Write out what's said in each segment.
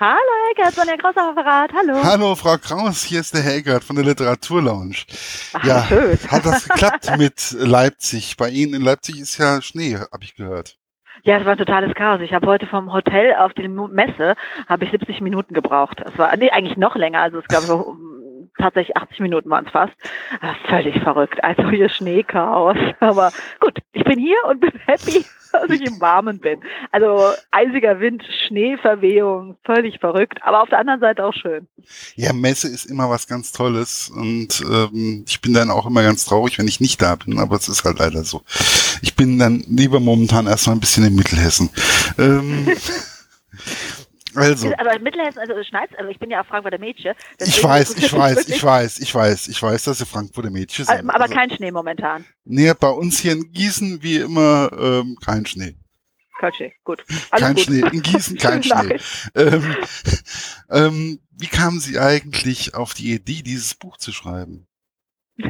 Hallo Helgert, Sonja Kraus Apparat, hallo. Hallo Frau Kraus, hier ist der Helgert von der Literaturlounge. Ach, ja, schön. hat das geklappt mit Leipzig? Bei Ihnen in Leipzig ist ja Schnee, habe ich gehört. Ja, es war ein totales Chaos. Ich habe heute vom Hotel auf die Messe habe ich 70 Minuten gebraucht. Es war nee, eigentlich noch länger, also es gab so tatsächlich 80 Minuten waren es fast. Ah, Völlig verrückt. Also hier Schneechaos. Aber gut, ich bin hier und bin happy, dass ich im Warmen bin. Also eisiger Wind, Schneeverwehung, völlig verrückt, aber auf der anderen Seite auch schön. Ja, Messe ist immer was ganz Tolles und ähm, ich bin dann auch immer ganz traurig, wenn ich nicht da bin, aber es ist halt leider so. Ich bin dann lieber momentan erstmal ein bisschen in Mittelhessen. Ähm, also. Aber in Mittelhessen, also schneit also ich bin ja auch Frankfurter Mädchen. Ich weiß, ich weiß, ich weiß, ich weiß, ich weiß, dass ihr Frankfurter Mädchen Also, sind. aber Also, kein Schnee momentan. nee, bei uns hier in Gießen wie immer ähm, kein Schnee. Kein Schnee, gut. Alles kein gut. Schnee. In Gießen kein Schnee. Ähm, ähm, wie kamen Sie eigentlich auf die Idee, dieses Buch zu schreiben?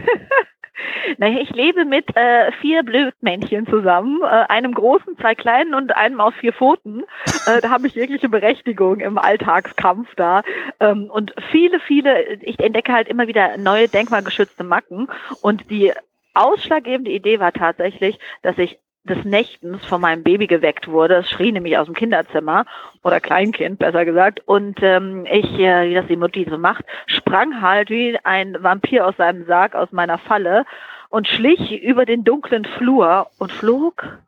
Naja, ich lebe mit äh, vier Blödmännchen zusammen, äh, einem großen, zwei kleinen und einem auf vier Pfoten. Äh, da habe ich jegliche Berechtigung im Alltagskampf da. Ähm, und viele, viele, ich entdecke halt immer wieder neue denkmalgeschützte Macken. Und die ausschlaggebende Idee war tatsächlich, dass ich des Nächtens von meinem Baby geweckt wurde. Es schrie nämlich aus dem Kinderzimmer oder Kleinkind, besser gesagt. Und ähm, ich, äh, wie das die Mutti so macht, sprang halt wie ein Vampir aus seinem Sarg aus meiner Falle und schlich über den dunklen Flur und flog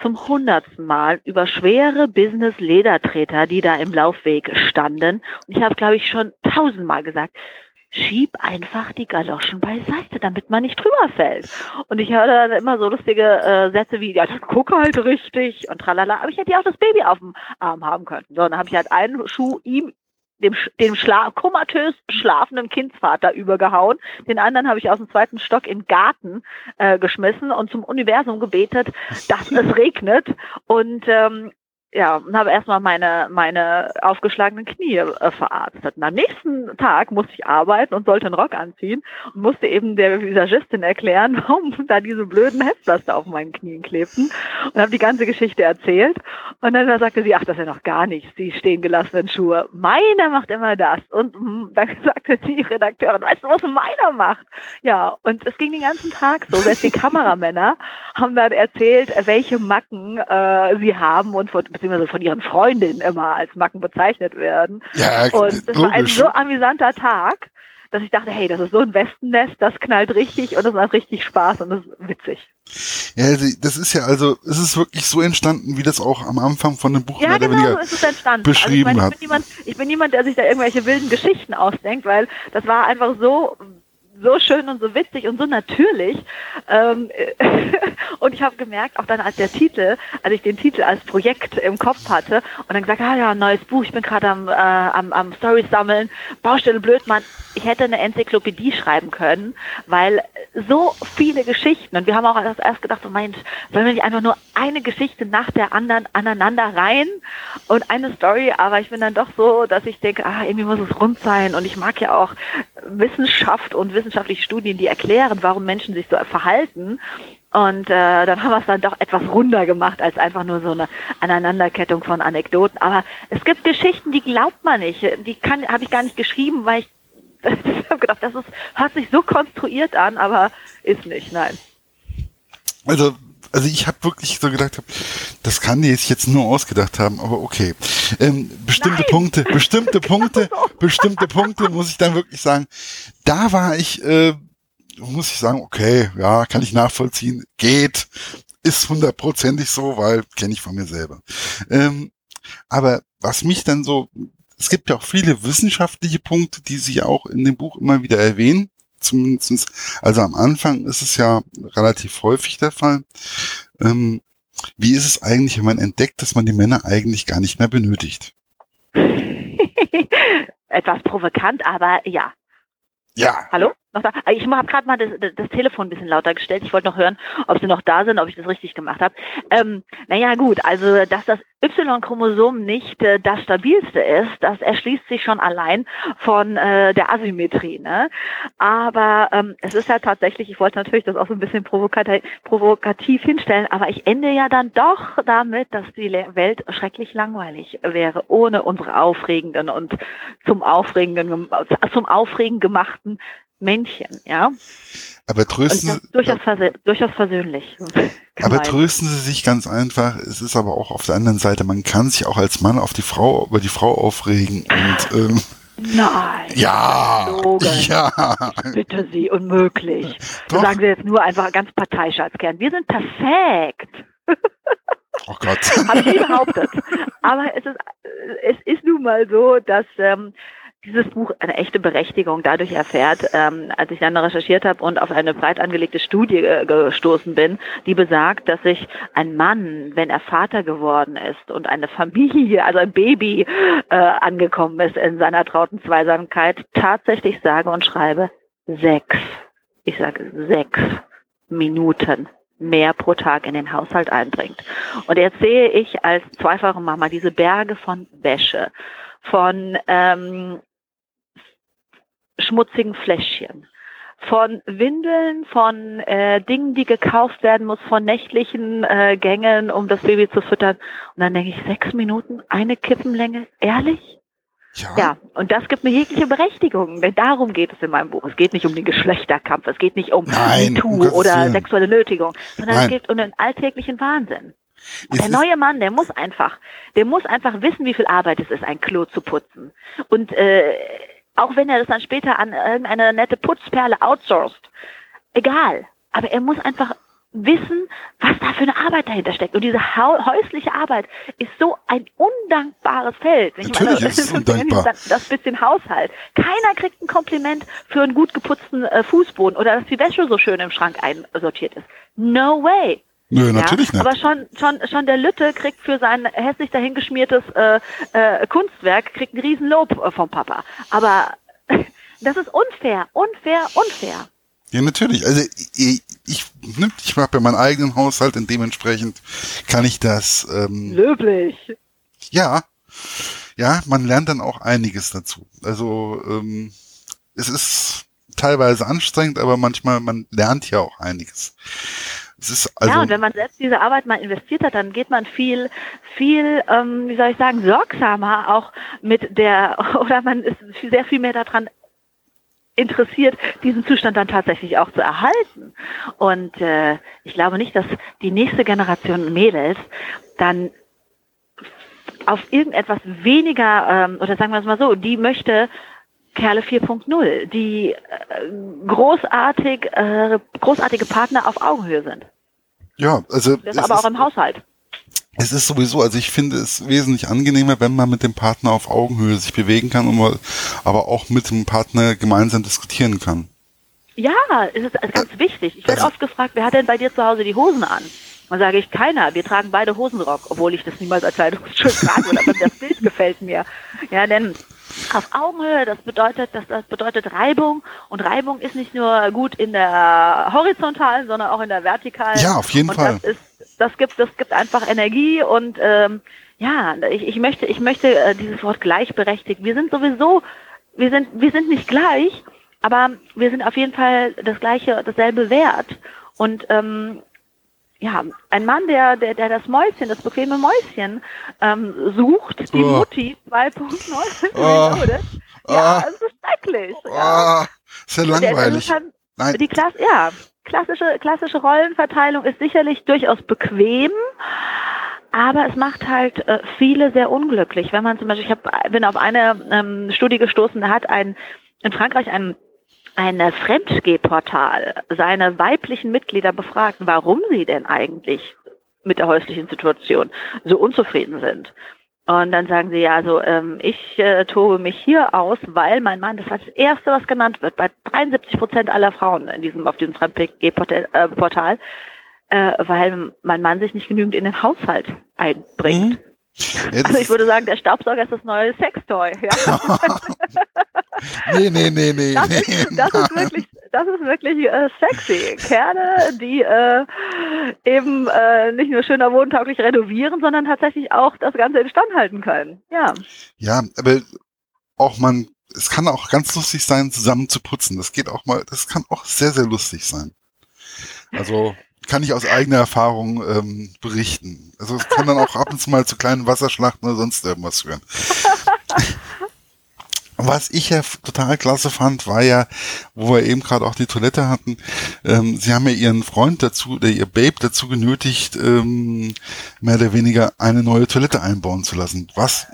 zum hundertsten Mal über schwere Business-Ledertreter, die da im Laufweg standen. Und ich habe, glaube ich, schon tausendmal gesagt, schieb einfach die Galoschen beiseite, damit man nicht drüber fällt. Und ich höre dann immer so lustige äh, Sätze wie, ja, dann guck halt richtig und tralala. Aber ich hätte ja auch das Baby auf dem Arm haben können. So, dann habe ich halt einen Schuh ihm dem, dem Schla komatös schlafenden Kindsvater übergehauen. Den anderen habe ich aus dem zweiten Stock in den Garten äh, geschmissen und zum Universum gebetet, dass es regnet. Und ähm, ja, und habe erstmal meine, meine aufgeschlagenen Knie äh, verarztet. Und am nächsten Tag musste ich arbeiten und sollte einen Rock anziehen und musste eben der Visagistin erklären, warum da diese blöden Heftpflaster auf meinen Knien klebten und habe die ganze Geschichte erzählt. Und dann sagte sie, ach, das ist ja noch gar nichts, die stehen gelassenen Schuhe. Meiner macht immer das. Und mm, dann sagte die Redakteurin, weißt du, was meiner macht? Ja, und es ging den ganzen Tag so. Selbst die Kameramänner haben dann erzählt, welche Macken äh, sie haben und von, beziehungsweise von ihren Freundinnen immer als Macken bezeichnet werden. Ja, Und es war ein so amüsanter Tag, dass ich dachte, hey, das ist so ein Wespennest, das knallt richtig und das macht richtig Spaß und das ist witzig. Ja, das ist ja also, es ist wirklich so entstanden, wie das auch am Anfang von dem Buch Ja, genau so ist es entstanden. beschrieben also ich, meine, hat. ich, bin niemand, ich bin niemand, der sich da irgendwelche wilden Geschichten ausdenkt, weil das war einfach so so schön und so witzig und so natürlich. Ähm, und ich habe gemerkt, auch dann als der Titel, als ich den Titel als Projekt im Kopf hatte und dann gesagt, ah ja, neues Buch, ich bin gerade am, äh, am, am Stories sammeln, Baustelle Blödmann, ich hätte eine Enzyklopädie schreiben können, weil so viele Geschichten und wir haben auch erst, gedacht, so Mensch, sollen wir nicht einfach nur eine Geschichte nach der anderen aneinander rein und eine Story, aber ich bin dann doch so, dass ich denke, ah, irgendwie muss es rund sein und ich mag ja auch Wissenschaft und wissenschaftliche Studien, die erklären, warum Menschen sich so verhalten. Und äh, dann haben wir es dann doch etwas runder gemacht als einfach nur so eine Aneinanderkettung von Anekdoten. Aber es gibt Geschichten, die glaubt man nicht. Die kann habe ich gar nicht geschrieben, weil ich, habe gedacht, das ist, hört sich so konstruiert an, aber ist nicht, nein. Also, also ich habe wirklich so gedacht, das kann die sich jetzt nur ausgedacht haben, aber okay. Ähm, bestimmte Nein. Punkte, bestimmte Punkte, bestimmte Punkte muss ich dann wirklich sagen. Da war ich, äh, muss ich sagen, okay, ja, kann ich nachvollziehen, geht, ist hundertprozentig so, weil kenne ich von mir selber. Ähm, aber was mich dann so, es gibt ja auch viele wissenschaftliche Punkte, die Sie auch in dem Buch immer wieder erwähnen. Zumindest, also am Anfang ist es ja relativ häufig der Fall. Ähm, wie ist es eigentlich, wenn man entdeckt, dass man die Männer eigentlich gar nicht mehr benötigt? Etwas provokant, aber ja. Ja, Hallo? Noch da? Ich habe gerade mal das, das, Telefon ein bisschen lauter gestellt. Ich wollte noch hören, ob sie noch da sind, ob ich das richtig gemacht habe. Ähm, naja, gut, also dass das Y-Chromosom nicht äh, das stabilste ist, das erschließt sich schon allein von äh, der Asymmetrie. Ne? Aber ähm, es ist ja tatsächlich, ich wollte natürlich das auch so ein bisschen provokativ, provokativ hinstellen, aber ich ende ja dann doch damit, dass die Welt schrecklich langweilig wäre, ohne unsere aufregenden und zum Aufregenden, zum Aufregen gemachten Männchen, ja. Aber trösten Sie, durchaus, versö durchaus versöhnlich. Aber trösten Sie sich ganz einfach. Es ist aber auch auf der anderen Seite, man kann sich auch als Mann auf die Frau, über die Frau aufregen und, ähm, Nein. Ja. Ja. Bitte Sie, unmöglich. Doch. sagen Sie jetzt nur einfach ganz parteiisch als Kern. Wir sind perfekt. Oh Gott. Habe ich nie behauptet. Aber es ist, es ist nun mal so, dass ähm, dieses Buch eine echte Berechtigung dadurch erfährt, ähm, als ich dann recherchiert habe und auf eine breit angelegte Studie äh, gestoßen bin, die besagt, dass sich ein Mann, wenn er Vater geworden ist und eine Familie, also ein Baby äh, angekommen ist in seiner trauten Zweisamkeit, tatsächlich sage und schreibe sechs, ich sage sechs Minuten mehr pro Tag in den Haushalt einbringt. Und jetzt sehe ich als zweifache Mama diese Berge von Wäsche, von ähm, schmutzigen Fläschchen, von Windeln, von äh, Dingen, die gekauft werden muss, von nächtlichen äh, Gängen, um das Baby zu füttern. Und dann denke ich, sechs Minuten, eine Kippenlänge, ehrlich? Ja. ja, und das gibt mir jegliche Berechtigung, denn darum geht es in meinem Buch. Es geht nicht um den Geschlechterkampf, es geht nicht um Nein, MeToo oder sexuelle Nötigung, sondern Nein. es geht um den alltäglichen Wahnsinn. der neue Mann, der muss einfach, der muss einfach wissen, wie viel Arbeit es ist, ein Klo zu putzen. Und äh, auch wenn er das dann später an irgendeine nette Putzperle outsourced. Egal. Aber er muss einfach wissen, was da für eine Arbeit dahinter steckt. Und diese häusliche Arbeit ist so ein undankbares Feld. Natürlich meine, ist es undankbar. Das, das, bisschen Haushalt. Keiner kriegt ein Kompliment für einen gut geputzten äh, Fußboden oder dass die Wäsche so schön im Schrank einsortiert ist. No way. Nö, natürlich ja, nicht. Aber schon, schon, schon der Lütte kriegt für sein hässlich dahingeschmiertes äh, äh, Kunstwerk kriegt ein Riesenlob äh, vom Papa. Aber das ist unfair, unfair, unfair. Ja, natürlich. Also ich, ich, ne, ich habe ja meinen eigenen Haushalt und dementsprechend kann ich das. Ähm, Löblich. Ja, ja, man lernt dann auch einiges dazu. Also ähm, es ist teilweise anstrengend, aber manchmal man lernt ja auch einiges. Es ist also ja, und wenn man selbst diese Arbeit mal investiert hat, dann geht man viel, viel, ähm, wie soll ich sagen, sorgsamer auch mit der, oder man ist sehr viel mehr daran interessiert, diesen Zustand dann tatsächlich auch zu erhalten. Und äh, ich glaube nicht, dass die nächste Generation Mädels dann auf irgendetwas weniger, ähm, oder sagen wir es mal so, die möchte Kerle 4.0, die äh, großartig, äh, großartige Partner auf Augenhöhe sind. Ja, also. Das aber auch im Haushalt. Es ist sowieso, also ich finde es wesentlich angenehmer, wenn man mit dem Partner auf Augenhöhe sich bewegen kann und man aber auch mit dem Partner gemeinsam diskutieren kann. Ja, es ist ganz äh, wichtig. Ich werde also, oft gefragt, wer hat denn bei dir zu Hause die Hosen an? Dann sage ich, keiner. Wir tragen beide Hosenrock, obwohl ich das niemals als Kleidungsstück trage, aber das Bild gefällt mir. Ja, denn auf Augenhöhe, das bedeutet, das, das bedeutet Reibung und Reibung ist nicht nur gut in der horizontalen, sondern auch in der vertikalen. Ja, auf jeden und Fall. Das, ist, das gibt, das gibt einfach Energie und ähm, ja, ich, ich möchte, ich möchte äh, dieses Wort gleichberechtigt. Wir sind sowieso, wir sind, wir sind nicht gleich, aber wir sind auf jeden Fall das gleiche, dasselbe Wert. Und ähm, ja, ein Mann, der, der, der das Mäuschen, das bequeme Mäuschen ähm, sucht, die oh. Mutti 2.0 oh. Ja, oh. es ist schrecklich. Oh. Ja. Ist ja langweilig. Halt, Nein. Die Klasse, ja, klassische, klassische Rollenverteilung ist sicherlich durchaus bequem, aber es macht halt äh, viele sehr unglücklich. Wenn man zum Beispiel, ich hab, bin auf eine ähm, Studie gestoßen, da hat ein in Frankreich ein ein Fremdgehportal seine weiblichen Mitglieder befragt, warum sie denn eigentlich mit der häuslichen Situation so unzufrieden sind. Und dann sagen sie, ja, also ähm, ich äh, tobe mich hier aus, weil mein Mann, das war das Erste, was genannt wird, bei 73 Prozent aller Frauen in diesem, auf diesem Fremdgehportal, äh, weil mein Mann sich nicht genügend in den Haushalt einbringt. Mhm. Ja, also ich würde sagen, der Staubsauger ist das neue Sextoy. Ja? nee, nee, nee, nee. Das, nee, ist, das ist wirklich, das ist wirklich äh, sexy. Kerle, die äh, eben äh, nicht nur schöner wohntauglich renovieren, sondern tatsächlich auch das Ganze instand halten können. Ja. Ja, aber auch man, es kann auch ganz lustig sein, zusammen zu putzen. Das geht auch mal, das kann auch sehr, sehr lustig sein. Also kann ich aus eigener Erfahrung ähm, berichten. Also es kann dann auch ab und zu mal zu kleinen Wasserschlachten oder sonst irgendwas führen. Was ich ja total klasse fand, war ja, wo wir eben gerade auch die Toilette hatten, ähm, sie haben ja ihren Freund dazu, oder ihr Babe dazu genötigt, ähm, mehr oder weniger eine neue Toilette einbauen zu lassen. Was,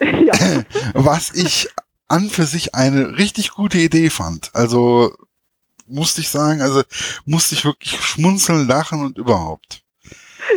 ja. was ich an für sich eine richtig gute Idee fand. Also musste ich sagen, also musste ich wirklich schmunzeln, lachen und überhaupt.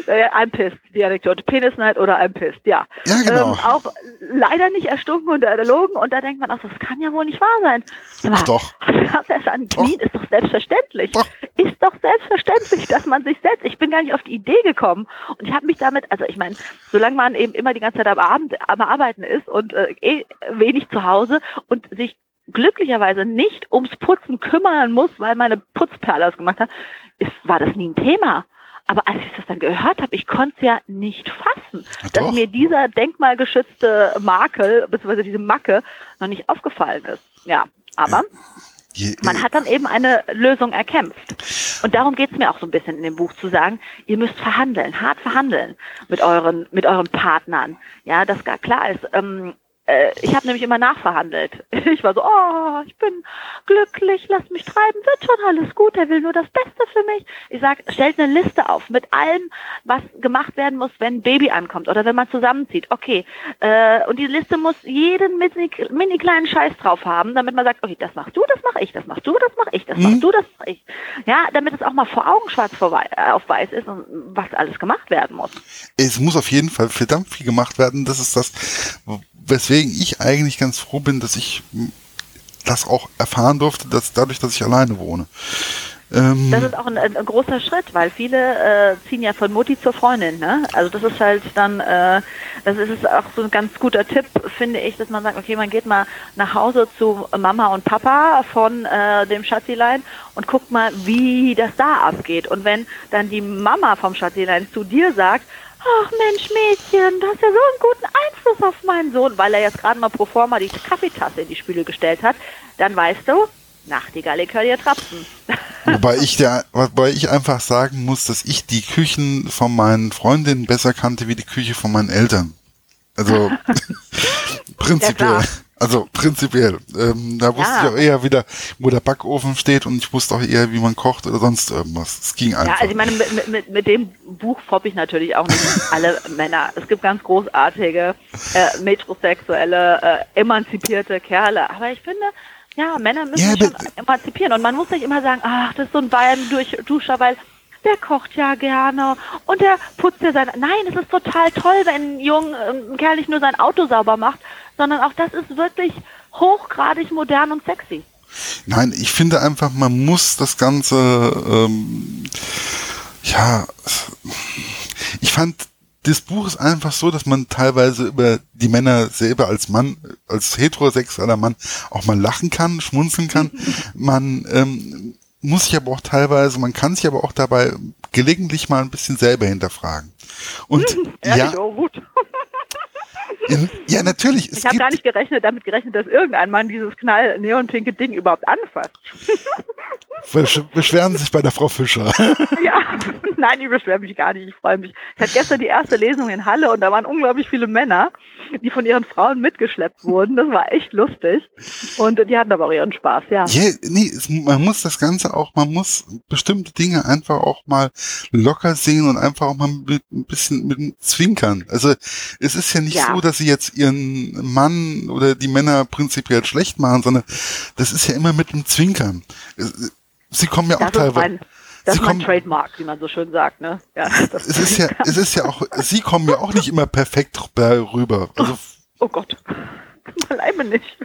Äh, I'm pissed, die Anekdote. Penisneid oder I'm pissed, ja. Ja, genau. Ähm, auch leider nicht erstunken und erlogen und da denkt man auch, das kann ja wohl nicht wahr sein. Aber doch. Das an Knien ist doch selbstverständlich. Doch. Ist doch selbstverständlich, dass man sich setzt. Ich bin gar nicht auf die Idee gekommen und ich habe mich damit, also ich meine, solange man eben immer die ganze Zeit am Abend am Arbeiten ist und äh, eh wenig zu Hause und sich glücklicherweise nicht ums Putzen kümmern muss, weil meine Putzperle das gemacht hat, ist, war das nie ein Thema. Aber als ich das dann gehört habe, ich konnte es ja nicht fassen, ja, dass mir dieser denkmalgeschützte Makel, beziehungsweise diese Macke, noch nicht aufgefallen ist. Ja, aber man hat dann eben eine Lösung erkämpft. Und darum geht es mir auch so ein bisschen in dem Buch zu sagen, ihr müsst verhandeln, hart verhandeln mit euren, mit euren Partnern. Ja, dass gar klar ist, ähm, äh, ich habe nämlich immer nachverhandelt. Ich war so, oh, ich bin glücklich, lass mich treiben, wird schon alles gut, er will nur das Beste für mich. Ich sag, stellt eine Liste auf mit allem, was gemacht werden muss, wenn ein Baby ankommt oder wenn man zusammenzieht. Okay, äh, und die Liste muss jeden mini, mini kleinen Scheiß drauf haben, damit man sagt, okay, das machst du, das mache ich, das machst du, das mache ich, das machst mhm. du, das mache ich. Ja, damit es auch mal vor Augen schwarz vor wei äh, auf weiß ist und was alles gemacht werden muss. Es muss auf jeden Fall verdammt viel gemacht werden. Das ist das, weswegen ich eigentlich ganz froh bin, dass ich das auch erfahren durfte, dass dadurch, dass ich alleine wohne. Ähm, das ist auch ein, ein, großer Schritt, weil viele äh, ziehen ja von Mutti zur Freundin. Ne? Also das ist halt dann, äh, das ist auch so ein ganz guter Tipp, finde ich, dass man sagt, okay, man geht mal nach Hause zu Mama und Papa von äh, dem Schatzilein und guckt mal, wie das da abgeht. Und wenn dann die Mama vom Schatzilein zu dir sagt, ach Mensch Mädchen, du hast ja so einen guten Einfluss auf meinen Sohn, weil er jetzt gerade mal pro forma die Kaffeetasse in die Spüle gestellt hat, dann weißt du, Nachtigall, ich höre dir trapsen. Wobei ich der, wobei ich einfach sagen muss, dass ich die Küchen von meinen Freundinnen besser kannte wie die Küche von meinen Eltern. Also prinzipiell. Also prinzipiell. Ähm, da wusste ja. ich auch eher wieder, wo der Backofen steht und ich wusste auch eher, wie man kocht oder sonst irgendwas. Es ging einfach. Ja, also ich meine, mit, mit, mit dem Buch foppe ich natürlich auch nicht alle Männer. Es gibt ganz großartige, äh, metrosexuelle, äh, emanzipierte Kerle. Aber ich finde, ja, Männer müssen ja, sich schon emanzipieren. Und man muss nicht immer sagen, ach, das ist so ein Bayern-Duscher, weil der kocht ja gerne und der putzt ja sein. Nein, es ist total toll, wenn ein Jung, ein Kerl nicht nur sein Auto sauber macht, sondern auch das ist wirklich hochgradig modern und sexy. Nein, ich finde einfach, man muss das Ganze, ähm, ja, ich fand, das Buch ist einfach so, dass man teilweise über die Männer selber als Mann, als heterosexueller Mann auch mal lachen kann, schmunzeln kann. Man ähm, muss sich aber auch teilweise, man kann sich aber auch dabei gelegentlich mal ein bisschen selber hinterfragen. Und ja, oh, gut. Ja, natürlich. ich habe gar nicht gerechnet, damit gerechnet, dass irgendein Mann dieses knall neonpinke Ding überhaupt anfasst. Beschweren sich bei der Frau Fischer. Ja, nein, ich beschwere mich gar nicht. Ich freue mich. Ich hatte gestern die erste Lesung in Halle und da waren unglaublich viele Männer, die von ihren Frauen mitgeschleppt wurden. Das war echt lustig. Und die hatten aber auch ihren Spaß, ja. Yeah, nee, man muss das Ganze auch, man muss bestimmte Dinge einfach auch mal locker sehen und einfach auch mal mit, ein bisschen mit Zwinkern. Also es ist ja nicht ja. so, dass sie jetzt ihren Mann oder die Männer prinzipiell schlecht machen, sondern das ist ja immer mit einem Zwinkern. Sie kommen ja auch teilweise. Das ist mein Trademark, wie man so schön sagt, ne? Ja, es ist ja, es ist ja auch, Sie kommen ja auch nicht immer perfekt rüber. Also, oh, oh Gott. Beileibe nicht.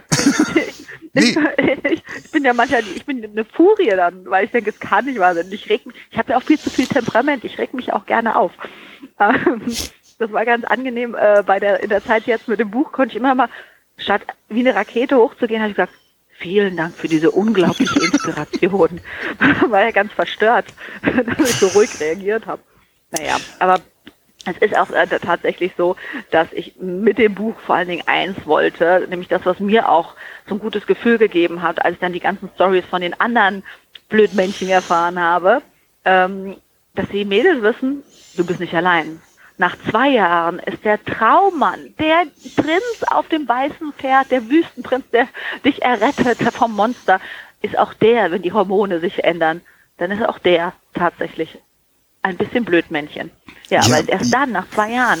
nee. ich, ich, bin ja manchmal, ich bin eine Furie dann, weil ich denke, es kann nicht wahr sein. Ich reg mich, ich habe ja auch viel zu viel Temperament, ich reg mich auch gerne auf. Ähm, das war ganz angenehm, äh, bei der, in der Zeit jetzt mit dem Buch konnte ich immer mal, statt wie eine Rakete hochzugehen, habe ich gesagt, vielen Dank für diese unglaubliche Inspiration. War ja ganz verstört, dass ich so ruhig reagiert habe. Naja, aber es ist auch äh, tatsächlich so, dass ich mit dem Buch vor allen Dingen eins wollte, nämlich das, was mir auch so ein gutes Gefühl gegeben hat, als ich dann die ganzen Stories von den anderen Blödmännchen erfahren habe, ähm, dass die Mädels wissen, du bist nicht allein. Nach zwei Jahren ist der Traummann, der Prinz auf dem weißen Pferd, der Wüstenprinz, der dich errettet vom Monster, ist auch der, wenn die Hormone sich ändern, dann ist auch der tatsächlich ein bisschen Blödmännchen. Ja, ja, weil erst dann, nach zwei Jahren,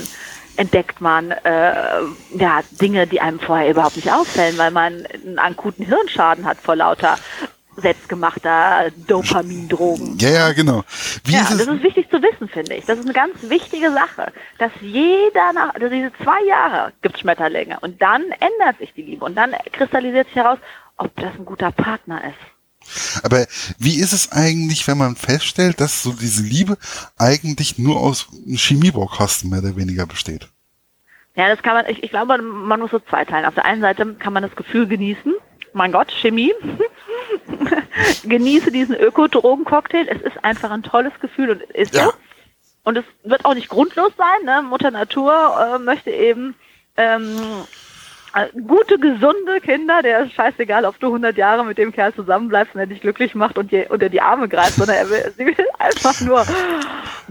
entdeckt man äh, ja Dinge, die einem vorher überhaupt nicht auffällen, weil man einen akuten Hirnschaden hat vor lauter selbstgemachter Dopamindrogen. Ja, ja, genau. Wie ja, ist das ist wichtig zu wissen, finde ich. Das ist eine ganz wichtige Sache, dass jeder nach, also diese zwei Jahre gibt Schmetterlinge und dann ändert sich die Liebe und dann kristallisiert sich heraus, ob das ein guter Partner ist. Aber wie ist es eigentlich, wenn man feststellt, dass so diese Liebe eigentlich nur aus Chemiebaukasten mehr oder weniger besteht? Ja, das kann man, ich, ich glaube, man muss so zweiteilen. Auf der einen Seite kann man das Gefühl genießen, mein Gott, Chemie. Genieße diesen Ökodrogencocktail. Es ist einfach ein tolles Gefühl und ist ja. so. Und es wird auch nicht grundlos sein. Ne? Mutter Natur äh, möchte eben ähm, äh, gute, gesunde Kinder, der ist scheißegal, ob du 100 Jahre mit dem Kerl zusammenbleibst und er dich glücklich macht und dir unter die Arme greift, sondern er will, sie will einfach nur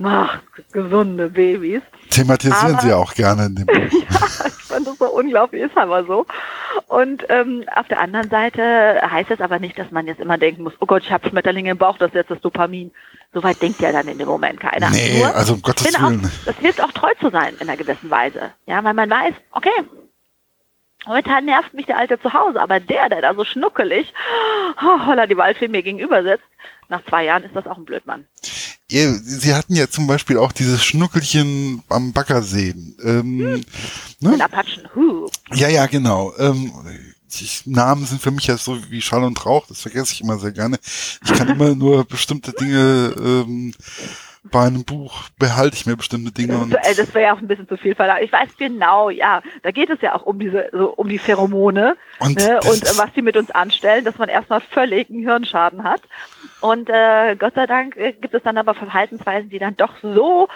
ach, gesunde Babys. Thematisieren aber, Sie auch gerne in dem Buch. ja, ich fand das so unglaublich, ist aber so. Und ähm, auf der anderen Seite heißt es aber nicht, dass man jetzt immer denken muss, oh Gott, ich habe Schmetterlinge im Bauch, das ist jetzt das Dopamin. Soweit denkt ja dann in dem Moment keiner. Nee, Nur, also um Gottes Willen. Auch, das hilft auch treu zu sein in einer gewissen Weise. Ja, weil man weiß, okay, Momentan nervt mich der Alte zu Hause, aber der, der da so schnuckelig, oh, holla die Waldfee mir gegenüber sitzt, nach zwei Jahren ist das auch ein Blödmann. Sie hatten ja zum Beispiel auch dieses Schnuckelchen am Baggersee. Ähm, hm. ne? Apachen. Huh. Ja, ja, genau. Ähm, ich, Namen sind für mich ja so wie Schall und Rauch, das vergesse ich immer sehr gerne. Ich kann immer nur bestimmte Dinge ähm, bei einem Buch behalte ich mir bestimmte Dinge. Und das wäre ja auch ein bisschen zu viel verlangt. Ich weiß genau, ja, da geht es ja auch um diese, so um die Pheromone und, ne, und äh, was die mit uns anstellen, dass man erstmal völlig einen Hirnschaden hat. Und äh, Gott sei Dank äh, gibt es dann aber Verhaltensweisen, die dann doch so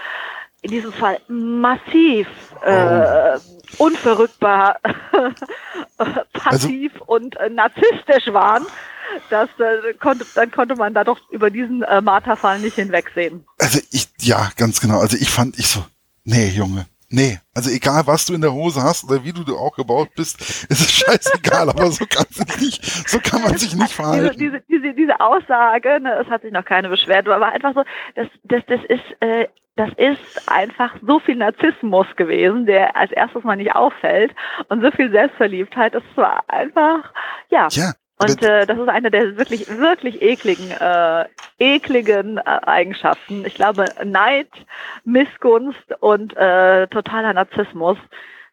in diesem Fall massiv äh, oh. unverrückbar passiv also, und äh, narzisstisch waren, dass äh, konnte, dann konnte man da doch über diesen äh, Marterfall nicht hinwegsehen. Also ich, ja, ganz genau. Also ich fand, ich so, nee, Junge, nee. Also egal, was du in der Hose hast oder wie du auch gebaut bist, ist es scheißegal. aber so kann sich nicht, so kann man sich nicht verhalten. Diese, diese, diese, diese Aussage, ne, es hat sich noch keine beschwert, aber einfach so, das, das, das ist, äh, das ist einfach so viel Narzissmus gewesen, der als erstes mal nicht auffällt und so viel Selbstverliebtheit. Das war einfach, ja, ja. Und äh, das ist eine der wirklich, wirklich ekligen, äh, ekligen äh, Eigenschaften. Ich glaube, Neid, Missgunst und äh, totaler Narzissmus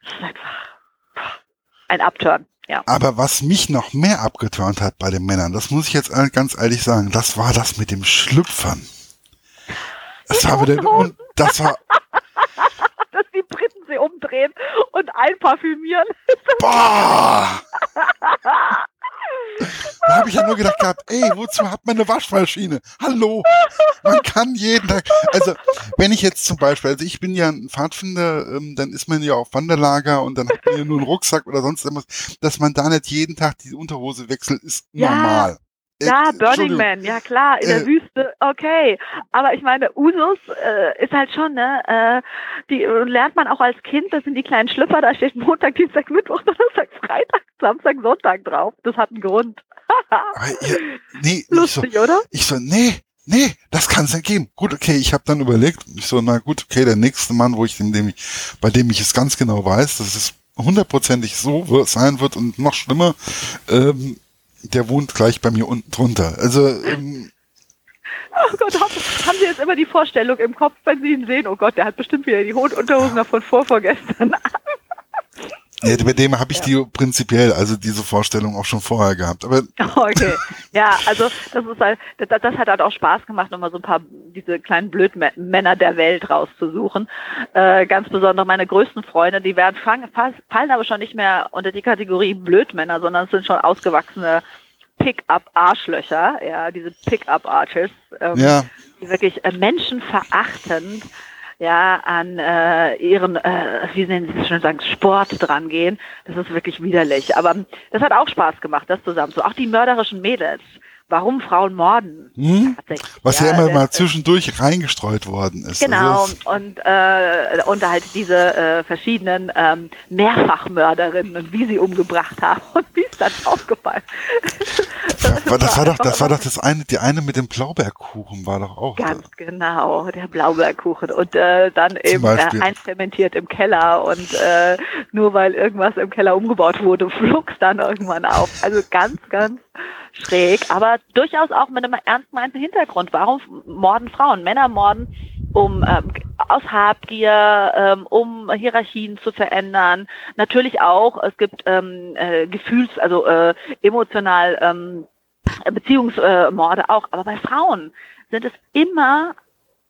das ist einfach ein Upturn. Ja. Aber was mich noch mehr abgeturnt hat bei den Männern, das muss ich jetzt ganz ehrlich sagen, das war das mit dem Schlüpfern. Das war wieder, und das war, dass die Briten sie umdrehen und einparfümieren. Boah! Da habe ich ja nur gedacht gehabt, ey, wozu hat man eine Waschmaschine? Hallo, man kann jeden Tag, also wenn ich jetzt zum Beispiel, also ich bin ja ein Pfadfinder, ähm, dann ist man ja auf Wanderlager und dann hat man ja nur einen Rucksack oder sonst irgendwas, dass man da nicht jeden Tag die Unterhose wechselt, ist ja. normal. Äh, ja, Burning Man, ja klar, in der äh, Wüste, okay. Aber ich meine, Usus äh, ist halt schon, ne, äh, die lernt man auch als Kind, das sind die kleinen Schlüpper, da steht Montag, Dienstag, Mittwoch, Donnerstag, Freitag, Samstag, Sonntag drauf. Das hat einen Grund. ja, nee, Lustig, ich so, oder? Ich so, nee, nee, das kann es nicht geben. Gut, okay, ich habe dann überlegt, ich so, na gut, okay, der nächste Mann, wo ich dem, dem ich, bei dem ich es ganz genau weiß, dass es hundertprozentig so sein wird und noch schlimmer, ähm, der wohnt gleich bei mir unten drunter. Also ähm, Oh Gott, haben Sie jetzt immer die Vorstellung im Kopf, wenn Sie ihn sehen? Oh Gott, der hat bestimmt wieder die Unterhosen von vorvorgestern an. Ja, bei dem habe ich ja. die prinzipiell, also diese Vorstellung auch schon vorher gehabt. Aber okay, ja, also das ist halt, das, das hat halt auch Spaß gemacht, nochmal so ein paar diese kleinen Blödmänner der Welt rauszusuchen. Äh, ganz besonders meine größten Freunde, die werden fangen, fallen aber schon nicht mehr unter die Kategorie Blödmänner, sondern es sind schon ausgewachsene Pick-up-Arschlöcher, ja, diese Pick-up-Artists, ähm, Ja, die wirklich äh, menschenverachtend ja, an äh, ihren, äh, wie nennen Sie es schon sagen, Sport dran gehen. Das ist wirklich widerlich. Aber das hat auch Spaß gemacht, das zusammen. So auch die mörderischen Mädels. Warum Frauen morden? hm? Was ja, immer der- mal zwischendurch reingestreut worden ist. Genau, Also, und, äh, und halt diese äh, verschiedenen ähm, Mehrfachmörderinnen und wie sie umgebracht haben und wie es dann aufgefallen das, war, das war doch, das war immer doch das eine, die eine mit dem Blaubeerkuchen war doch auch. Ganz genau, der Blaubeerkuchen. Und äh, dann eben äh, einfermentiert im Keller und äh, nur weil irgendwas im Keller umgebaut wurde, flog dann irgendwann auf. Also ganz, ganz schräg, aber durchaus auch mit einem ernst gemeinten Hintergrund. Warum morden Frauen? Männer morden um ähm, aus Habgier, ähm, um Hierarchien zu verändern. Natürlich auch, es gibt ähm, äh, Gefühls-, also äh, emotional ähm, Beziehungsmorde auch, aber bei Frauen sind es immer,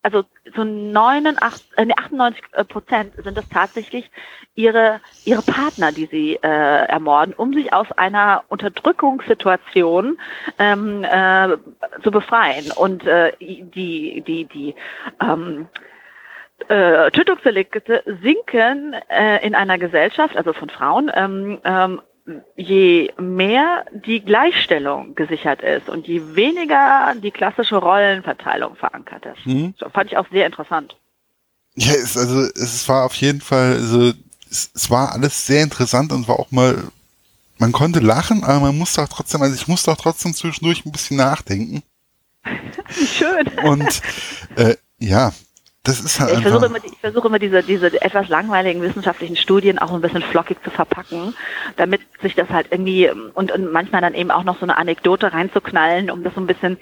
also so 89, äh, nee, 98 Prozent sind es tatsächlich ihre, ihre Partner, die sie äh, ermorden, um sich aus einer Unterdrückungssituation ähm, äh, zu befreien. Und äh, die, die, die ähm, äh, Tötungsdelikte sinken äh, in einer Gesellschaft, also von Frauen, ähm, ähm, je mehr die Gleichstellung gesichert ist und je weniger die klassische Rollenverteilung verankert ist. Hm? Das fand ich auch sehr interessant. Ja, es, also es war auf jeden Fall, also es, es war alles sehr interessant und war auch mal, man konnte lachen, aber man musste auch trotzdem, also ich musste auch trotzdem zwischendurch ein bisschen nachdenken. Schön. Und äh, ja, das ist halt Ich versuche immer, ich versuche immer diese, diese etwas langweiligen wissenschaftlichen Studien auch ein bisschen flockig zu verpacken, damit sich das halt irgendwie und, und manchmal dann eben auch noch so eine Anekdote reinzuknallen, um das so ein bisschen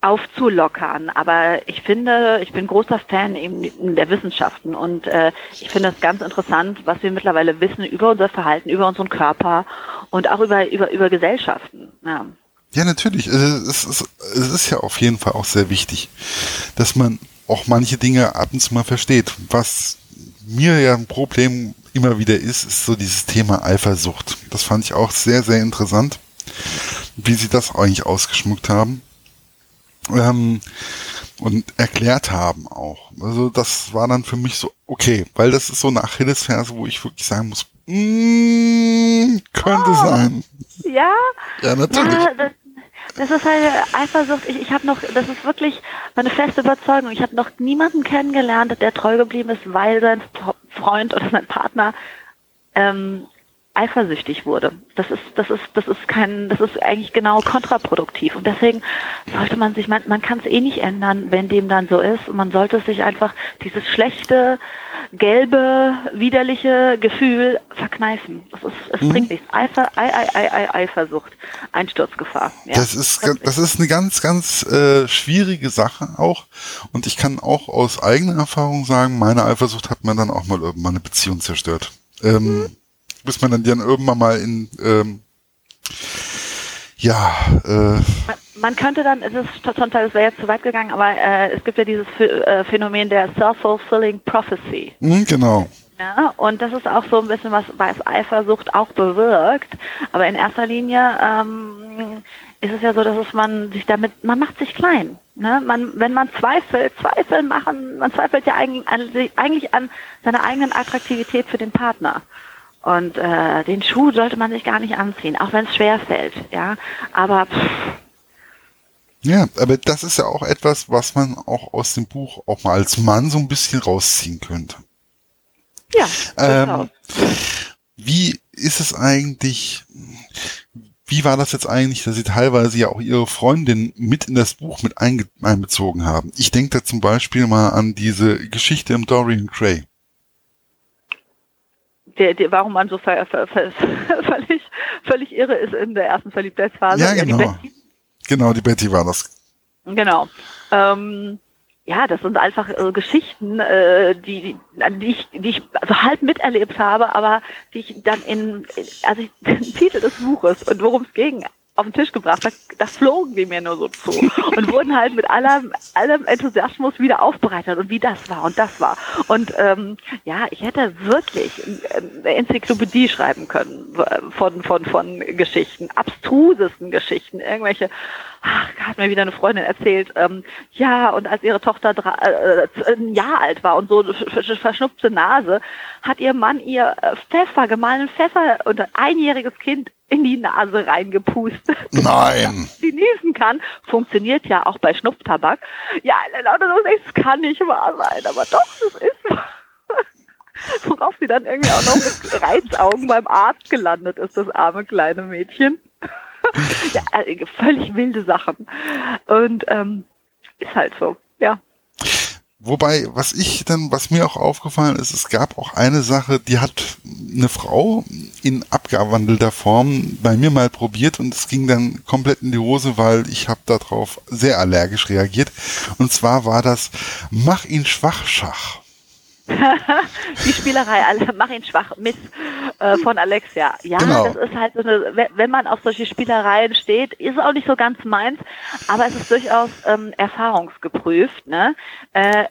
aufzulockern. Aber ich finde, ich bin großer Fan eben der Wissenschaften und äh, ich finde es ganz interessant, was wir mittlerweile wissen über unser Verhalten, über unseren Körper und auch über, über, über Gesellschaften. Ja. Ja, natürlich. Also, Es ist, es ist ja auf jeden Fall auch sehr wichtig, dass man auch manche Dinge ab und zu mal versteht. Was mir ja ein Problem immer wieder ist, ist so dieses Thema Eifersucht. Das fand ich auch sehr, sehr interessant, wie sie das eigentlich ausgeschmückt haben. Ähm, und erklärt haben auch. Also das war dann für mich so, okay, weil das ist so eine Achillesferse, wo ich wirklich sagen muss, mm, könnte Oh. sein. Ja, Ja, natürlich. Ja, das, das ist halt Eifersucht. Ich, ich habe noch, das ist wirklich meine feste Überzeugung. Ich habe noch niemanden kennengelernt, der treu geblieben ist, weil sein Freund oder sein Partner ähm, eifersüchtig wurde. Das ist, das ist, das ist kein, das ist eigentlich genau kontraproduktiv. Und deswegen sollte man sich, man, man kann es eh nicht ändern, wenn dem dann so ist. Und man sollte sich einfach dieses schlechte, gelbe, widerliche Gefühl verkneifen. Das ist, es Mhm. bringt nichts. Eifer, Ei, Ei, Ei, Ei, Eifersucht, Einsturzgefahr. Ja. Das ist, ga- das ist eine ganz, ganz äh, schwierige Sache auch. Und ich kann auch aus eigener Erfahrung sagen, meine Eifersucht hat man dann auch mal irgendwann eine Beziehung zerstört. Ähm, bis man dann, dann irgendwann mal in, ähm, ja, äh, Man, könnte dann, es ist zum Teil, das wäre jetzt zu weit gegangen, aber äh, es gibt ja dieses Ph- äh, Phänomen der self-fulfilling prophecy. mh, genau. Ja, und das ist auch so ein bisschen was, was Eifersucht auch bewirkt. Aber in erster Linie ähm, ist es ja so, dass es man sich damit, man macht sich klein. Ne? Man, wenn man zweifelt, Zweifel machen, man zweifelt ja eigentlich an, eigentlich an seiner eigenen Attraktivität für den Partner. Und äh, den Schuh sollte man sich gar nicht anziehen, auch wenn es schwer fällt. Ja, aber pff, Ja, aber das ist ja auch etwas, was man auch aus dem Buch auch mal als Mann so ein bisschen rausziehen könnte. ja, Ähm, wie ist es eigentlich, wie war das jetzt eigentlich, dass Sie teilweise ja auch Ihre Freundin mit in das Buch mit einbezogen haben? Ich denke da zum Beispiel mal an diese Geschichte im Dorian Gray. Der, der, warum man so ver, ver, ver, völlig, völlig irre ist in der ersten Verliebtheitsphase. Ja, die genau. Betty- Genau, die Betty war das. Genau. Ähm, ja, das sind einfach äh, Geschichten, äh, die, die, ich, die ich also halb miterlebt habe, aber die ich dann in, also ich, den Titel des Buches und worum es ging, auf den Tisch gebracht, da, da flogen die mir nur so zu und wurden halt mit allem, allem Enthusiasmus wieder aufbereitet und wie das war und das war. Und ähm, ja, ich hätte wirklich eine Enzyklopädie schreiben können von, von, von Geschichten, abstrusesten Geschichten, irgendwelche ach, hat mir wieder eine Freundin erzählt, ähm, ja, und als ihre Tochter äh, ein Jahr alt war und so eine verschnupfte Nase, hat ihr Mann ihr äh, Pfeffer, gemahlenen Pfeffer und ein einjähriges Kind in die Nase reingepustet. Nein. Die niesen kann. Funktioniert ja auch bei Schnupftabak. Ja, lauter so, das kann nicht wahr sein, aber doch, es ist wahr. Worauf sie dann irgendwie auch noch mit Reizaugen beim Arzt gelandet ist, das arme kleine Mädchen. ja, äh, völlig wilde Sachen. Und ähm, ist halt so, ja. Wobei, was ich dann, was mir auch aufgefallen ist, es gab auch eine Sache, die hat eine Frau in abgewandelter Form bei mir mal probiert und es ging dann komplett in die Hose, weil ich habe darauf sehr allergisch reagiert. Und zwar war das Mach ihn schwach Schach. die Spielerei, mach ihn schwach, Miss äh, von Alexia. Ja, genau. das ist halt so eine, wenn man auf solche Spielereien steht, ist auch nicht so ganz meins, aber es ist durchaus ähm, erfahrungsgeprüft. Ne? Äh,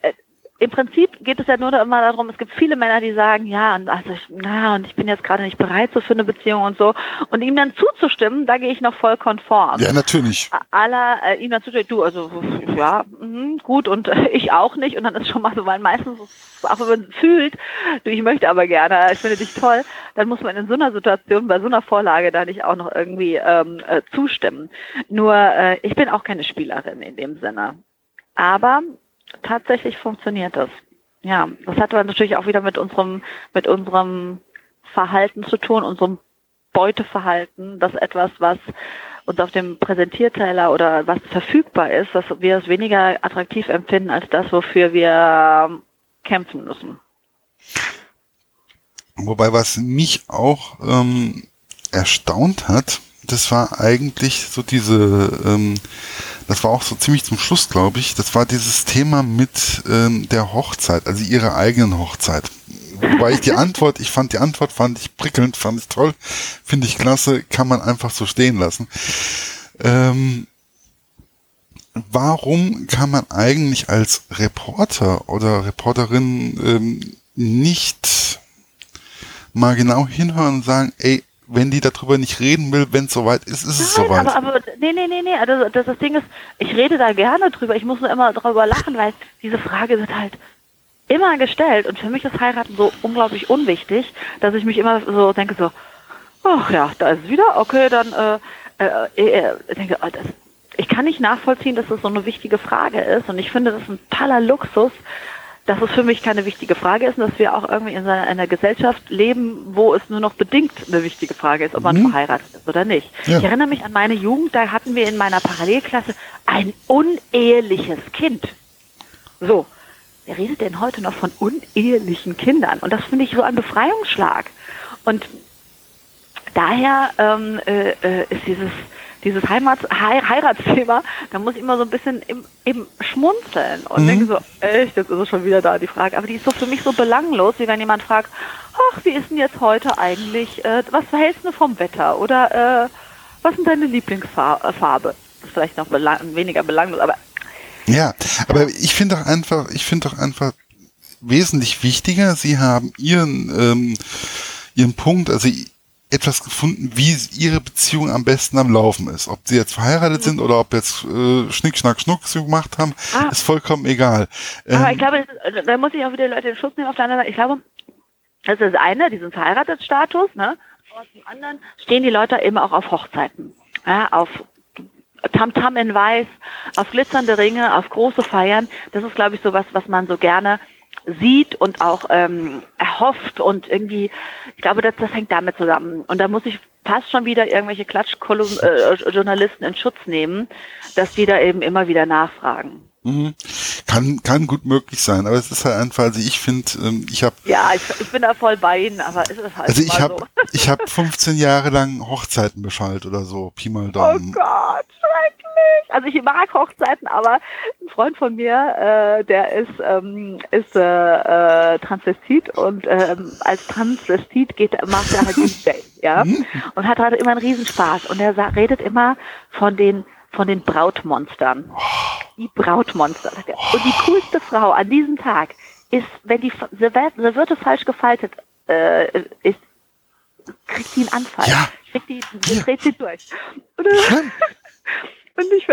im Prinzip geht es ja nur immer darum, es gibt viele Männer, die sagen, ja, und also ich, na, und ich bin jetzt gerade nicht bereit so für eine Beziehung und so. Und ihm dann zuzustimmen, da gehe ich noch voll konform. Ja, natürlich. Aller, äh, ihm dann zuzustimmen, du, also ja, mh, gut, und äh, ich auch nicht. Und dann ist schon mal so, weil meistens, auch wenn man fühlt, du, ich möchte aber gerne, ich finde dich toll, dann muss man in so einer Situation, bei so einer Vorlage da nicht auch noch irgendwie ähm, äh, zustimmen. Nur, äh, ich bin auch keine Spielerin in dem Sinne. Aber tatsächlich funktioniert das. Ja, das hat aber natürlich auch wieder mit unserem, mit unserem Verhalten zu tun, unserem Beuteverhalten, dass etwas, was uns auf dem Präsentierteller oder was verfügbar ist, dass wir es weniger attraktiv empfinden als das, wofür wir kämpfen müssen. Wobei, was mich auch ähm, erstaunt hat, das war eigentlich so diese ähm, das war auch so ziemlich zum Schluss, glaube ich, das war dieses Thema mit ähm, der Hochzeit, also ihrer eigenen Hochzeit. Wobei ich die Antwort, ich fand die Antwort, fand ich prickelnd, fand ich toll, finde ich klasse, kann man einfach so stehen lassen. Ähm, warum kann man eigentlich als Reporter oder Reporterin ähm, nicht mal genau hinhören und sagen, ey, wenn die darüber nicht reden will, wenn es soweit ist, ist es soweit. Aber, aber nee, nee, nee, nee. Also das, das Ding ist, ich rede da gerne drüber. Ich muss nur immer darüber lachen, weil diese Frage wird halt immer gestellt. Und für mich ist Heiraten so unglaublich unwichtig, dass ich mich immer so denke, so, ach ja, da ist es wieder, okay, dann äh, äh, äh, äh denke, oh, das, ich kann nicht nachvollziehen, dass das so eine wichtige Frage ist. Und ich finde, das ist ein toller Luxus, dass es für mich keine wichtige Frage ist und dass wir auch irgendwie in einer Gesellschaft leben, wo es nur noch bedingt eine wichtige Frage ist, ob man mhm. verheiratet ist oder nicht. Ja. Ich erinnere mich an meine Jugend, da hatten wir in meiner Parallelklasse ein uneheliches Kind. So, wer redet denn heute noch von unehelichen Kindern? Und das finde ich so ein Befreiungsschlag. Und daher ähm, äh, äh ist dieses dieses Heimats He Heiratsthema, da muss ich immer so ein bisschen im, eben schmunzeln und mhm. denke so, echt, jetzt ist es schon wieder da, die Frage. Aber die ist so für mich so belanglos, wie wenn jemand fragt, ach, wie ist denn jetzt heute eigentlich, äh, was verhältst du vom Wetter? Oder äh, was sind deine Lieblingsfarbe? Das ist vielleicht noch belang weniger belanglos, aber ja, aber ich finde doch einfach, ich finde doch einfach wesentlich wichtiger, sie haben ihren ähm, ihren Punkt, also etwas gefunden, wie ihre Beziehung am besten am Laufen ist. Ob sie jetzt verheiratet sind oder ob jetzt äh, Schnick, Schnack, Schnuck gemacht haben, ah. ist vollkommen egal. Aber ähm, ich glaube, da muss ich auch wieder Leute in Schutz nehmen auf der anderen Seite. Ich glaube, das ist das eine, diesen Verheiratetstatus, ne? Aber zum anderen stehen die Leute immer auch auf Hochzeiten. Ja, auf Tamtam -Tam in Weiß, auf glitzernde Ringe, auf große Feiern. Das ist, glaube ich, so was, was man so gerne sieht und auch ähm, erhofft und irgendwie, ich glaube, das, das hängt damit zusammen. Und da muss ich fast schon wieder irgendwelche Klatschjournalisten äh, in Schutz nehmen, dass die da eben immer wieder nachfragen. Mhm. Kann, kann gut möglich sein, aber es ist halt einfach, also ich finde, ähm, ich habe... Ja, ich, ich, bin da voll bei Ihnen, aber ist es halt Also ich habe so. ich habe 15 Jahre lang Hochzeiten beschallt oder so, Pi mal Daumen. Oh Gott, schrecklich. Also ich mag Hochzeiten, aber ein Freund von mir, äh, der ist, ähm, ist äh, äh, Transvestit und ähm, als Transvestit geht, macht er halt DJ, ja, mhm. und hat halt immer einen Riesenspaß und er redet immer von den von den Brautmonstern. Die Brautmonster. Und die coolste Frau an diesem Tag ist, wenn die Serviette falsch gefaltet äh, ist, kriegt sie einen Anfall. Ja. Kriegt die, die dreht sie durch. Und, und ich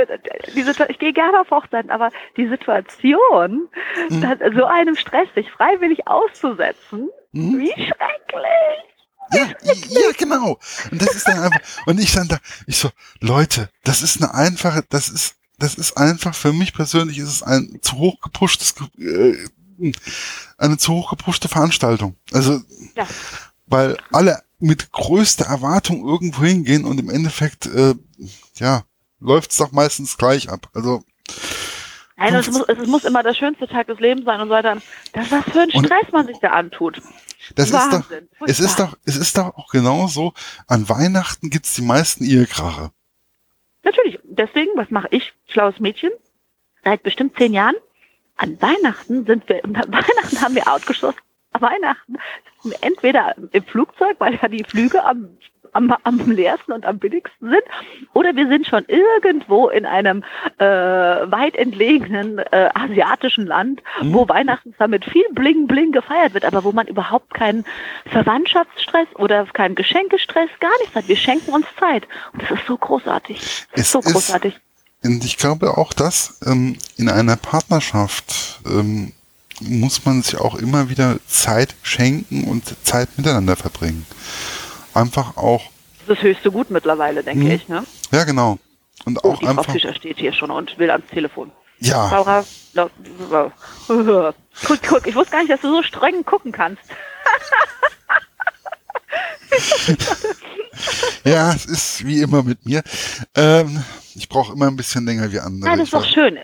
diese, ich gehe gerne auf Hochzeiten, aber die Situation, mhm. so einem Stress sich freiwillig auszusetzen, mhm. wie schrecklich. Ja, ja, genau. Und das ist dann einfach, und ich dann da, ich so, Leute, das ist eine einfache, das ist, das ist einfach, für mich persönlich ist es ein zu hoch gepushtes, äh, eine zu hoch gepushte Veranstaltung. Also, ja. weil alle mit größter Erwartung irgendwo hingehen und im Endeffekt, äh, ja, läuft's doch meistens gleich ab. Also, Nein, es muss, es muss immer der schönste Tag des Lebens sein und so weiter. Das, was für ein Stress man sich da antut. Das Wahnsinn. ist doch, es ist doch, es ist doch auch genauso. An Weihnachten gibt's die meisten Ehekrache. Natürlich. Deswegen, was mache ich, schlaues Mädchen? Seit bestimmt zehn Jahren. An Weihnachten sind wir, an Weihnachten haben wir outgeschossen. An Weihnachten entweder im Flugzeug, weil ja die Flüge am am, am leersten und am billigsten sind, oder wir sind schon irgendwo in einem äh, weit entlegenen äh, asiatischen Land, mhm. wo Weihnachten zwar mit viel Bling Bling gefeiert wird, aber wo man überhaupt keinen Verwandtschaftsstress oder keinen Geschenkestress, gar nichts hat. Wir schenken uns Zeit und das ist so großartig. Das ist so großartig. Ist, und ich glaube auch, dass ähm, in einer Partnerschaft ähm, muss man sich auch immer wieder Zeit schenken und Zeit miteinander verbringen einfach auch. Das höchste Gut mittlerweile, denke hm. ich, ne? Ja, genau. Und oh, auch die einfach. Frau Fischer steht hier schon und will ans Telefon. Ja. Laura, guck, guck, ich wusste gar nicht, dass du so streng gucken kannst. ja, es ist wie immer mit mir. Ähm, ich brauche immer ein bisschen länger wie andere. Nein, das ist doch schön.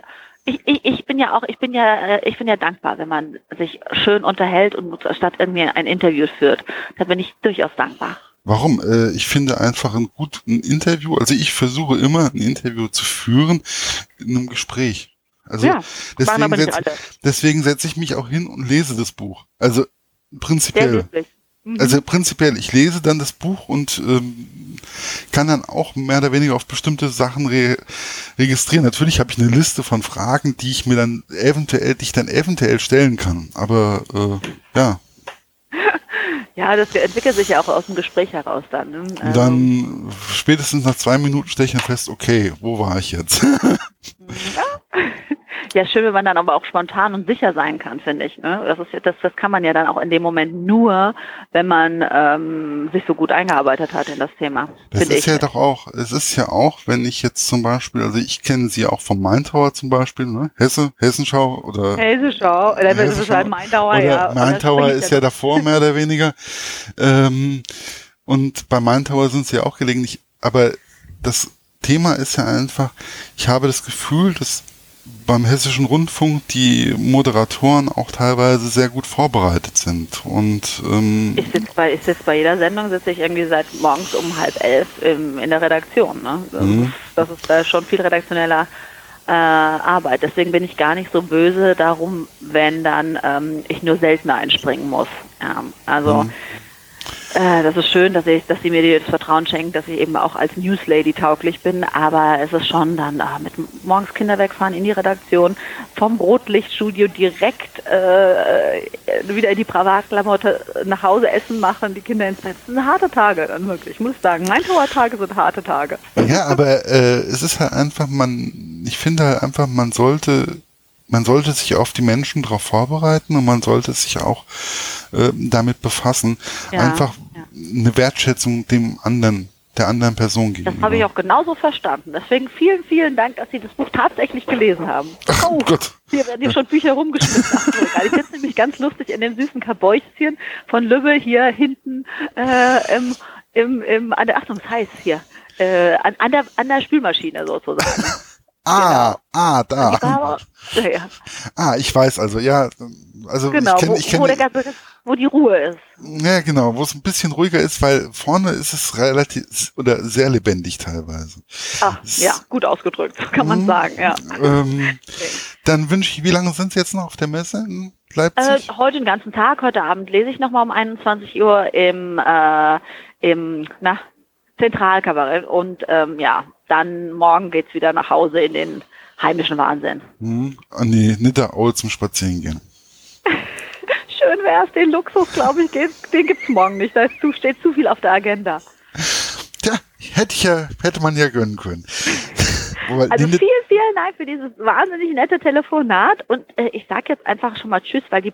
Ich, ich, ich bin ja auch, ich bin ja, äh, ich bin ja dankbar, wenn man sich schön unterhält und statt irgendwie ein Interview führt. Da bin ich durchaus dankbar. Warum? Äh, ich finde einfach ein gutes Interview, also ich versuche immer ein Interview zu führen in einem Gespräch. Also ja, deswegen, setz, deswegen setze ich mich auch hin und lese das Buch. Also prinzipiell. Mhm. Also prinzipiell, ich lese dann das Buch und ähm, kann dann auch mehr oder weniger auf bestimmte Sachen re registrieren. Natürlich habe ich eine Liste von Fragen, die ich mir dann eventuell, die ich dann eventuell stellen kann. Aber äh, ja. Ja, das entwickelt sich ja auch aus dem Gespräch heraus dann. Ne? Also dann spätestens nach zwei Minuten stelle ich dann fest, okay, wo war ich jetzt? ja. ja, schön, wenn man dann aber auch spontan und sicher sein kann, finde ich. Ne? Das, ist, das, das kann man ja dann auch in dem Moment nur, wenn man ähm, sich so gut eingearbeitet hat in das Thema. Das ist ich. ja doch auch, es ist ja auch, wenn ich jetzt zum Beispiel, also ich kenne sie auch vom Maintower zum Beispiel, ne? Hesse, Hessenschau oder Hessenschau, oder das ist halt Maintower, ja. Maintower ist ja davor mehr oder weniger. Ähm, und bei Maintower sind sie ja auch gelegentlich, aber das Thema ist ja einfach, ich habe das Gefühl, dass beim Hessischen Rundfunk die Moderatoren auch teilweise sehr gut vorbereitet sind. Und ähm, ich sitze bei, ich sitz bei jeder Sendung sitze ich irgendwie seit morgens um halb elf im, in der Redaktion. Ne? Das, mhm. ist, das ist da schon viel redaktioneller äh, Arbeit. Deswegen bin ich gar nicht so böse darum, wenn dann ähm, ich nur seltener einspringen muss. Ja, also mhm. Äh, das ist schön, dass, ich, dass sie mir das Vertrauen schenkt, dass ich eben auch als Newslady tauglich bin. Aber es ist schon dann ah, mit morgens Kinder wegfahren in die Redaktion, vom Rotlichtstudio direkt äh, wieder in die Privatklamotte nach Hause essen machen, die Kinder ins Bett. Das sind harte Tage dann wirklich. Ich muss sagen, mein Trauertage sind harte Tage. Ja, aber äh, es ist halt einfach, man, ich finde halt einfach, man sollte man sollte sich auf die Menschen darauf vorbereiten und man sollte sich auch äh, damit befassen. Ja, Einfach ja. eine Wertschätzung dem anderen, der anderen Person gegenüber. Das habe ich auch genauso verstanden. Deswegen vielen, vielen Dank, dass Sie das Buch tatsächlich gelesen haben. Ach, oh Gott. Hier werden hier schon Bücher rumgeschmissen. ich sitze nämlich ganz lustig in dem süßen Kabäuschen von Lübbe hier hinten äh, im, im, im, an der, Achtung, es heißt hier, äh, an, an, der, an der Spülmaschine sozusagen. Ah, Genau. ah, da. Die war, ja, ja. Ah, ich weiß also, ja, also Genau, ich kenne, wo, ich wo, kenne, ganze, wo die Ruhe ist. ja genau, wo es ein bisschen ruhiger ist, weil vorne ist es relativ oder sehr lebendig teilweise. Ach, ja, gut ausgedrückt, kann man Mhm. sagen, ja. Ähm, dann wünsche ich, wie lange sind Sie jetzt noch auf der Messe Leipzig? Äh, heute den ganzen Tag, heute Abend lese ich nochmal um 21 Uhr im, äh, im na, Zentralkabarett und ähm, ja, dann morgen geht's wieder nach Hause in den heimischen Wahnsinn. hm, an die Nitteraue zum Spazierengehen. Schön wär's, den Luxus, glaube ich, den gibt's morgen nicht. Da steht zu viel auf der Agenda. Tja, hätte ich ja, hätte man ja gönnen können. Also vielen, vielen Dank für dieses wahnsinnig nette Telefonat und äh, ich sage jetzt einfach schon mal Tschüss, weil die